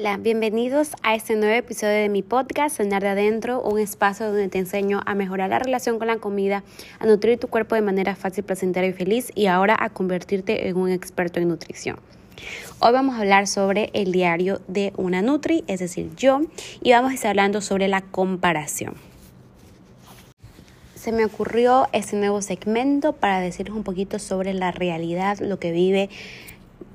Hola, bienvenidos a este nuevo episodio de mi podcast Sonar de Adentro, un espacio donde te enseño a mejorar la relación con la comida, a nutrir tu cuerpo de manera fácil, placentera y feliz y ahora a convertirte en un experto en nutrición. Hoy vamos a hablar sobre el diario de una Nutri, es decir, yo, y vamos a estar hablando sobre la comparación. Se me ocurrió este nuevo segmento para decirles un poquito sobre la realidad, lo que vive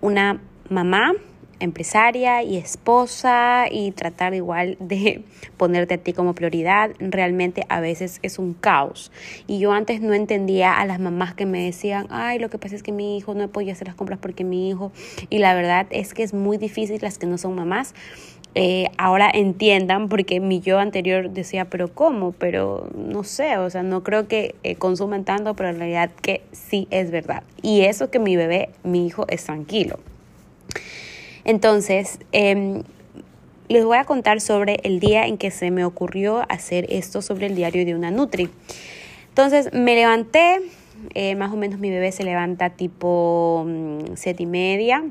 una mamá empresaria y esposa y tratar igual de ponerte a ti como prioridad, realmente a veces es un caos. Y yo antes no entendía a las mamás que me decían, ay, lo que pasa es que mi hijo no podía hacer las compras porque mi hijo, y la verdad es que es muy difícil las que no son mamás. Eh, ahora entiendan, porque mi yo anterior decía, pero ¿cómo? Pero no sé, o sea, no creo que eh, consuman tanto, pero en realidad que sí es verdad. Y eso que mi bebé, mi hijo, es tranquilo. Entonces, em, les voy a contar sobre el día en que se me ocurrió hacer esto sobre el diario de una Nutri. Entonces, me levanté, eh, más o menos mi bebé se levanta tipo mm, siete y media,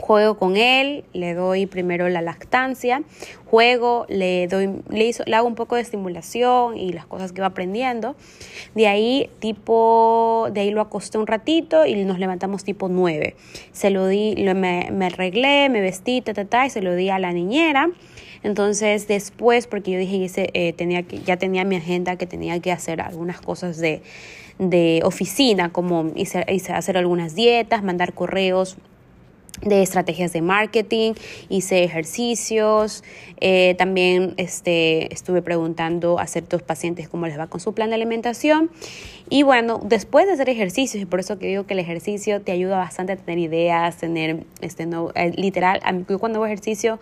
juego con él, le doy primero la lactancia, juego, le doy, le, le hago un poco de estimulación y las cosas que va aprendiendo. De ahí, tipo, de ahí lo acosté un ratito y nos levantamos tipo 9. Se lo di, me, me arreglé, me vestí, ta, ta, ta, y se lo di a la niñera. Entonces después, porque yo dije eh, tenía que, ya tenía mi agenda que tenía que hacer algunas cosas de, de oficina, como hice, hice hacer algunas dietas, mandar correos de estrategias de marketing, hice ejercicios, eh, también este, estuve preguntando a ciertos pacientes cómo les va con su plan de alimentación. Y bueno, después de hacer ejercicios, y por eso que digo que el ejercicio te ayuda bastante a tener ideas, tener, este, no, eh, literal, yo cuando hago ejercicio,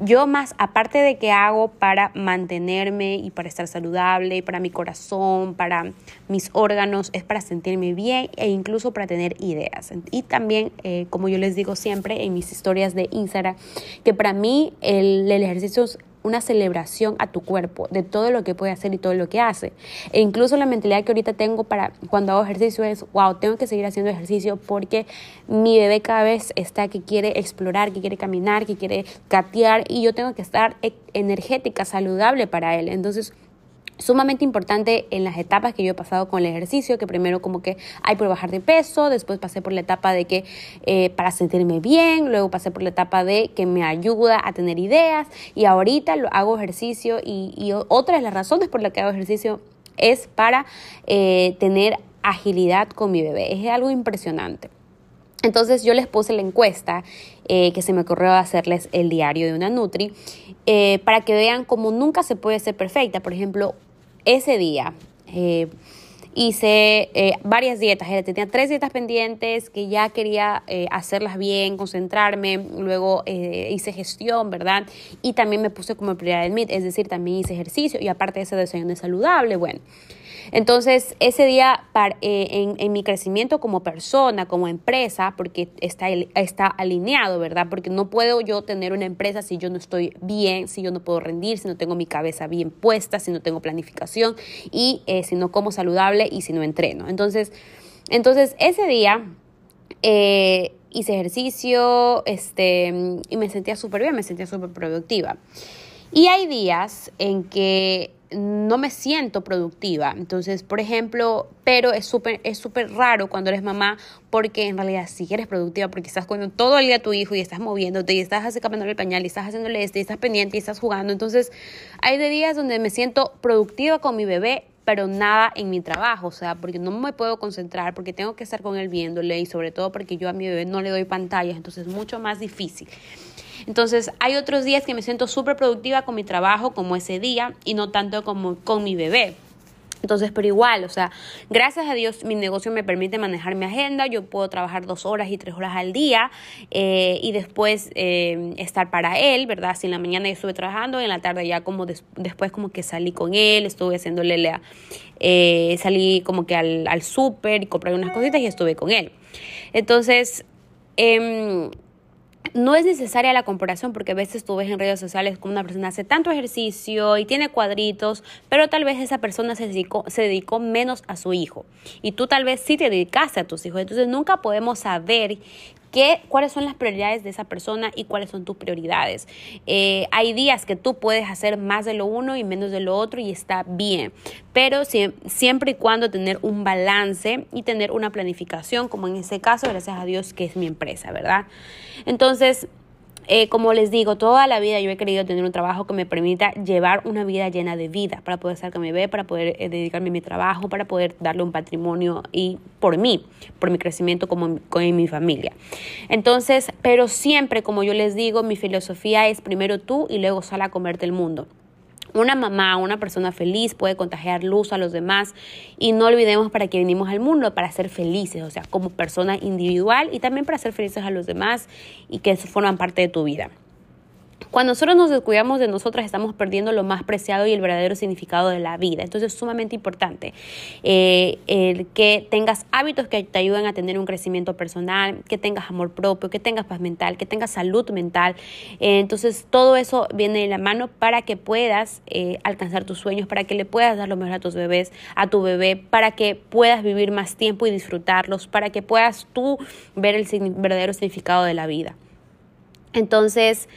yo más, aparte de que hago para mantenerme y para estar saludable, para mi corazón, para mis órganos, es para sentirme bien e incluso para tener ideas. Y también, eh, como yo les digo siempre en mis historias de Instagram, que para mí el, el ejercicio una celebración a tu cuerpo de todo lo que puede hacer y todo lo que hace. E incluso la mentalidad que ahorita tengo para cuando hago ejercicio es, wow, tengo que seguir haciendo ejercicio porque mi bebé cada vez está que quiere explorar, que quiere caminar, que quiere gatear y yo tengo que estar e-, energética, saludable para él. Entonces, sumamente importante en las etapas que yo he pasado con el ejercicio, que primero como que hay por bajar de peso, después pasé por la etapa de que eh, para sentirme bien, luego pasé por la etapa de que me ayuda a tener ideas y ahorita lo hago ejercicio y, y otra de las razones por las que hago ejercicio es para eh, tener agilidad con mi bebé. Es algo impresionante. Entonces yo les puse la encuesta eh, que se me ocurrió hacerles el diario de una Nutri para que vean cómo nunca se puede ser perfecta. Por ejemplo, ese día eh, hice eh, varias dietas, tenía tres dietas pendientes que ya quería eh, hacerlas bien, concentrarme, luego hice gestión, ¿verdad? Y también me puse como prioridad el MIT, es decir, también hice ejercicio y aparte de ese desayuno saludable, bueno. Entonces, ese día eh, en, mi crecimiento como persona, como empresa, porque está, está alineado, ¿verdad? Porque no puedo yo tener una empresa si yo no estoy bien, si yo no puedo rendir, si no tengo mi cabeza bien puesta, si no tengo planificación y eh, si no como saludable y si no entreno. Entonces, entonces ese día... Eh, hice ejercicio este, y me sentía súper bien, me sentía súper productiva. Y hay días en que no me siento productiva. Entonces, por ejemplo, pero es súper es súper raro cuando eres mamá porque en realidad sí eres productiva porque estás con todo el día a tu hijo y estás moviéndote y estás cambiando el pañal y estás haciéndole este y estás pendiente y estás jugando. Entonces, hay de días donde me siento productiva con mi bebé, pero nada en mi trabajo, o sea, porque no me puedo concentrar, porque tengo que estar con él viéndole y sobre todo porque yo a mi bebé no le doy pantallas, entonces es mucho más difícil. Entonces, hay otros días que me siento súper productiva con mi trabajo, como ese día, y no tanto como con mi bebé. Entonces, pero igual, o sea, gracias a Dios mi negocio me permite manejar mi agenda, yo puedo trabajar dos horas y tres horas al día eh, y después eh, estar para él, ¿verdad? Si en la mañana yo estuve trabajando, en la tarde ya como después como que salí con él, estuve haciéndole la, eh, salí como que al, al súper y compré unas cositas y estuve con él. Entonces, eh, no es necesaria la comparación porque a veces tú ves en redes sociales como una persona hace tanto ejercicio y tiene cuadritos, pero tal vez esa persona se dedicó, se dedicó menos a su hijo y tú tal vez sí te dedicaste a tus hijos. Entonces nunca podemos saber cuáles son las prioridades de esa persona y cuáles son tus prioridades. Eh, hay días que tú puedes hacer más de lo uno y menos de lo otro y está bien, pero siempre y cuando tener un balance y tener una planificación, como en ese caso, gracias a Dios que es mi empresa, ¿verdad? Entonces, eh, como les digo, toda la vida yo he querido tener un trabajo que me permita llevar una vida llena de vida, para poder estar con mi bebé, para poder eh, dedicarme a mi trabajo, para poder darle un patrimonio y por mí, por mi crecimiento como con mi familia. Entonces, pero siempre, como yo les digo, mi filosofía es primero tú y luego sal a comerte el mundo. Una mamá, una persona feliz puede contagiar luz a los demás y no olvidemos para qué venimos al mundo, para ser felices, o sea, como persona individual y también para ser felices a los demás y que forman parte de tu vida. Cuando nosotros nos descuidamos de nosotras, estamos perdiendo lo más preciado y el verdadero significado de la vida. Entonces es sumamente importante eh, el que tengas hábitos que te ayuden a tener un crecimiento personal, que tengas amor propio, que tengas paz mental, que tengas salud mental. Eh, entonces todo eso viene de la mano para que puedas eh, alcanzar tus sueños, para que le puedas dar lo mejor a tus bebés, a tu bebé, para que puedas vivir más tiempo y disfrutarlos, para que puedas tú ver el verdadero significado de la vida. Entonces,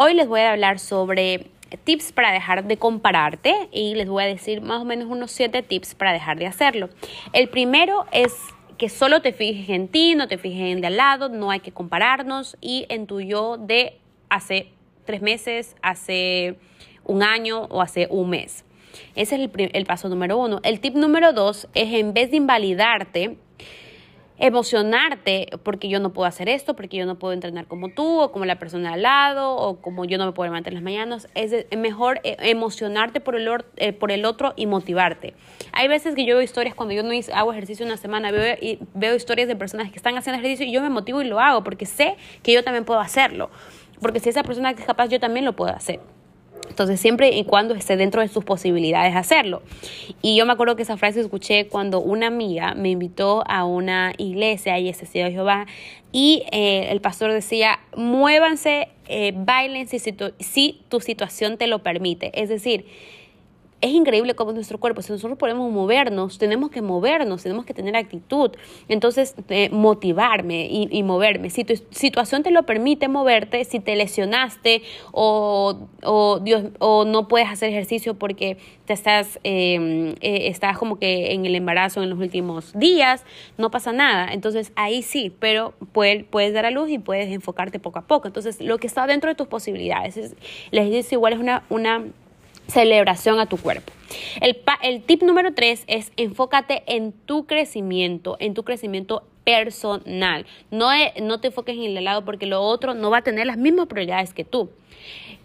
Hoy les voy a hablar sobre tips para dejar de compararte y les voy a decir más o menos unos 7 tips para dejar de hacerlo. El primero es que solo te fijes en ti, no te fijes en de al lado, no hay que compararnos y en tu yo de hace tres meses, hace un año o hace un mes. Ese es el, el paso número uno. El tip número dos es en vez de invalidarte, emocionarte porque yo no puedo hacer esto, porque yo no puedo entrenar como tú o como la persona al lado o como yo no me puedo levantar las mañanas. Es mejor eh, emocionarte por el, eh, por el otro y motivarte. Hay veces que yo veo historias cuando yo no hago ejercicio una semana, veo, y veo historias de personas que están haciendo ejercicio y yo me motivo y lo hago porque sé que yo también puedo hacerlo. Porque si esa persona es capaz, yo también lo puedo hacer. Entonces, siempre y cuando esté dentro de sus posibilidades hacerlo. Y yo me acuerdo que esa frase escuché cuando una amiga me invitó a una iglesia y ese de Jehová y eh, el pastor decía, muévanse, eh, bailen si, si tu situación te lo permite. Es decir, es increíble cómo nuestro cuerpo, si nosotros podemos movernos, tenemos que movernos, tenemos que tener actitud. Entonces, eh, motivarme y, moverme. Si tu situación te lo permite moverte, si te lesionaste o, o, Dios, o no puedes hacer ejercicio porque te estás, em, eh, estás como que en el embarazo en los últimos días, no pasa nada. Entonces, ahí sí, pero puedes, puedes dar a luz y puedes enfocarte poco a poco. Entonces, lo que está dentro de tus posibilidades, les digo, igual es una... una celebración a tu cuerpo. El, el tip número tres es enfócate en tu crecimiento, en tu crecimiento personal. No, no te enfoques en el lado porque lo otro no va a tener las mismas prioridades que tú.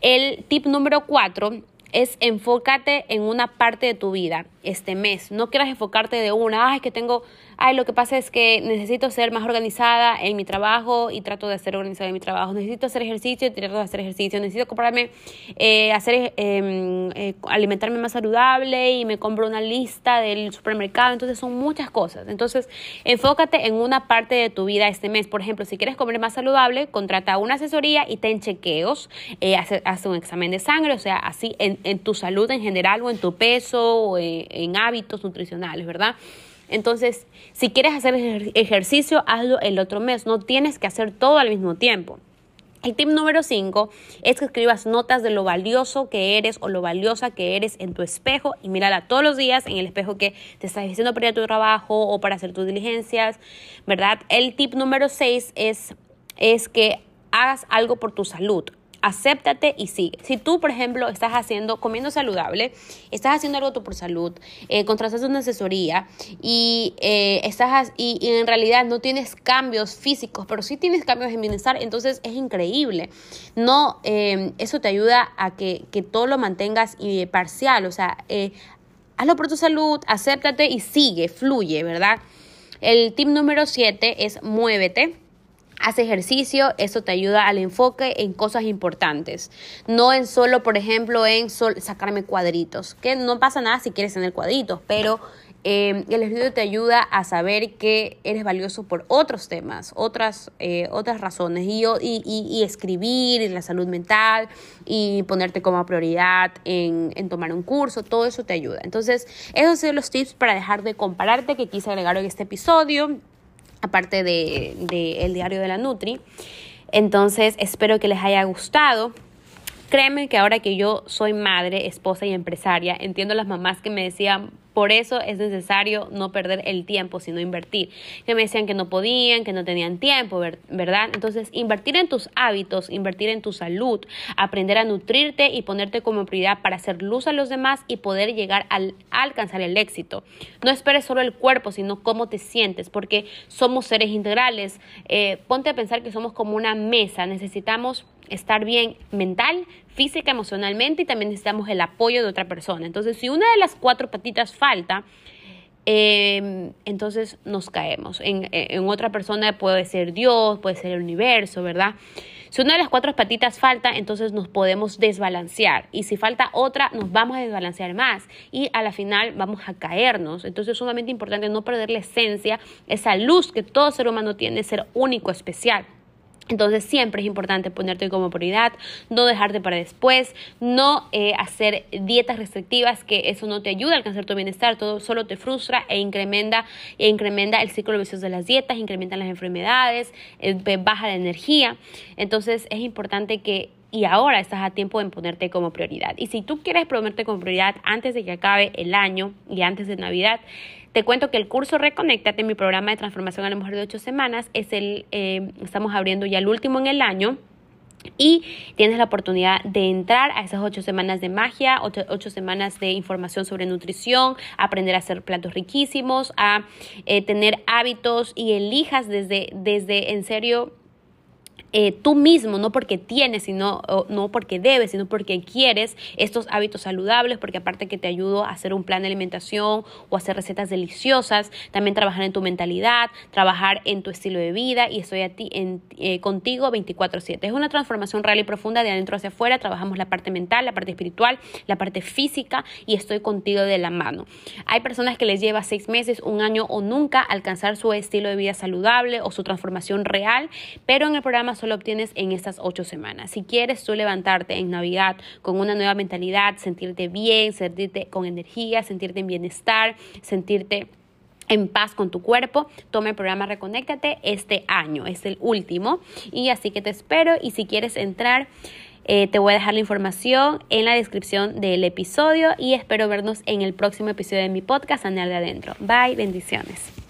El tip número cuatro es enfócate en una parte de tu vida este mes. No quieras enfocarte de una, ay, es que tengo, ay, lo que pasa es que necesito ser más organizada en mi trabajo y trato de ser organizada en mi trabajo. Necesito hacer ejercicio y trato de hacer ejercicio. Necesito comprarme, eh, hacer, em, eh, alimentarme más saludable y me compro una lista del supermercado. Entonces son muchas cosas. Entonces enfócate en una parte de tu vida este mes. Por ejemplo, si quieres comer más saludable, contrata una asesoría y ten chequeos. Eh, hace, un examen de sangre, o sea, así en, en tu salud en general o en tu peso o en en hábitos nutricionales, ¿verdad? Entonces, si quieres hacer ejercicio, hazlo el otro mes. No tienes que hacer todo al mismo tiempo. El tip número 5 es que escribas notas de lo valioso que eres o lo valiosa que eres en tu espejo y mírala todos los días en el espejo que te estás diciendo para ir a tu trabajo o para hacer tus diligencias, ¿verdad? El tip número 6 es, es que hagas algo por tu salud acéptate y sigue. Si tú, por ejemplo, estás haciendo, comiendo saludable, estás haciendo algo tú por salud, eh, una asesoría y, eh, estás, y, en realidad no tienes cambios físicos, pero sí tienes cambios en bienestar, entonces es increíble. No, eh, eso te ayuda a que, que todo lo mantengas parcial, o sea, hazlo por tu salud, acéptate y sigue, fluye, ¿verdad? El tip número 7 es muévete. Haz ejercicio, eso te ayuda al enfoque en cosas importantes. No en solo, por ejemplo, en sacarme cuadritos, que no pasa nada si quieres tener cuadritos, pero eh, el ejercicio te ayuda a saber que eres valioso por otros temas, otras, eh, otras razones. Y, y, y, escribir, la salud mental, y ponerte como prioridad en, en, tomar un curso, todo eso te ayuda. Entonces, esos son los tips para dejar de compararte que quise agregar en este episodio. Aparte del de, el diario de la Nutri. Entonces, espero que les haya gustado. Créeme que ahora que yo soy madre, esposa y empresaria, entiendo las mamás que me decían, por eso es necesario no perder el tiempo, sino invertir. Que me decían que no podían, que no tenían tiempo, ¿verdad? Entonces, invertir en tus hábitos, invertir en tu salud, aprender a nutrirte y ponerte como prioridad para hacer luz a los demás y poder llegar al, a alcanzar el éxito. No esperes solo el cuerpo, sino cómo te sientes, porque somos seres integrales. Eh, ponte a pensar que somos como una mesa, necesitamos estar bien mental, física, emocionalmente y también necesitamos el apoyo de otra persona. Entonces, si una de las cuatro patitas falta, em, entonces nos caemos. En, en, otra persona puede ser Dios, puede ser el universo, ¿verdad? Si una de las cuatro patitas falta, entonces nos podemos desbalancear. Y si falta otra, nos vamos a desbalancear más. Y a la final vamos a caernos. Entonces es sumamente importante no perder la esencia, esa luz que todo ser humano tiene, ser único, especial. Entonces siempre es importante ponerte como prioridad, no dejarte para después, no eh, hacer dietas restrictivas, que eso no te ayuda a alcanzar tu bienestar, todo solo te frustra e incrementa, e incrementa el ciclo vicioso de las dietas, incrementa las enfermedades, eh, baja la energía. Entonces es importante que y ahora estás a tiempo de ponerte como prioridad. Y si tú quieres ponerte como prioridad antes de que acabe el año y antes de Navidad, te cuento que el curso Reconéctate, mi programa de transformación a la mujer de ocho semanas, es el, eh, estamos abriendo ya el último en el año. Y tienes la oportunidad de entrar a esas ocho semanas de magia, ocho, semanas de información sobre nutrición, aprender a hacer platos riquísimos, a eh, tener hábitos y elijas desde, desde en serio eh, tú mismo, no porque tienes, sino no porque debes, sino porque quieres estos hábitos saludables, porque aparte que te ayudo a hacer un plan de alimentación o hacer recetas deliciosas, también trabajar en tu mentalidad, trabajar en tu estilo de vida y estoy a ti, en, eh, contigo 24/7. Es una transformación real y profunda de adentro hacia afuera, trabajamos la parte mental, la parte espiritual, la parte física y estoy contigo de la mano. Hay personas que les lleva seis meses, un año o nunca alcanzar su estilo de vida saludable o su transformación real, pero en el programa lo obtienes en estas ocho semanas. Si quieres tú levantarte en Navidad con una nueva mentalidad, sentirte bien, sentirte con energía, sentirte en bienestar, sentirte en paz con tu cuerpo, toma el programa Reconéctate este año, es el último y así que te espero y si quieres entrar eh, te voy a dejar la información en la descripción del episodio y espero vernos en el próximo episodio de mi podcast Andar de Adentro. Bye, bendiciones.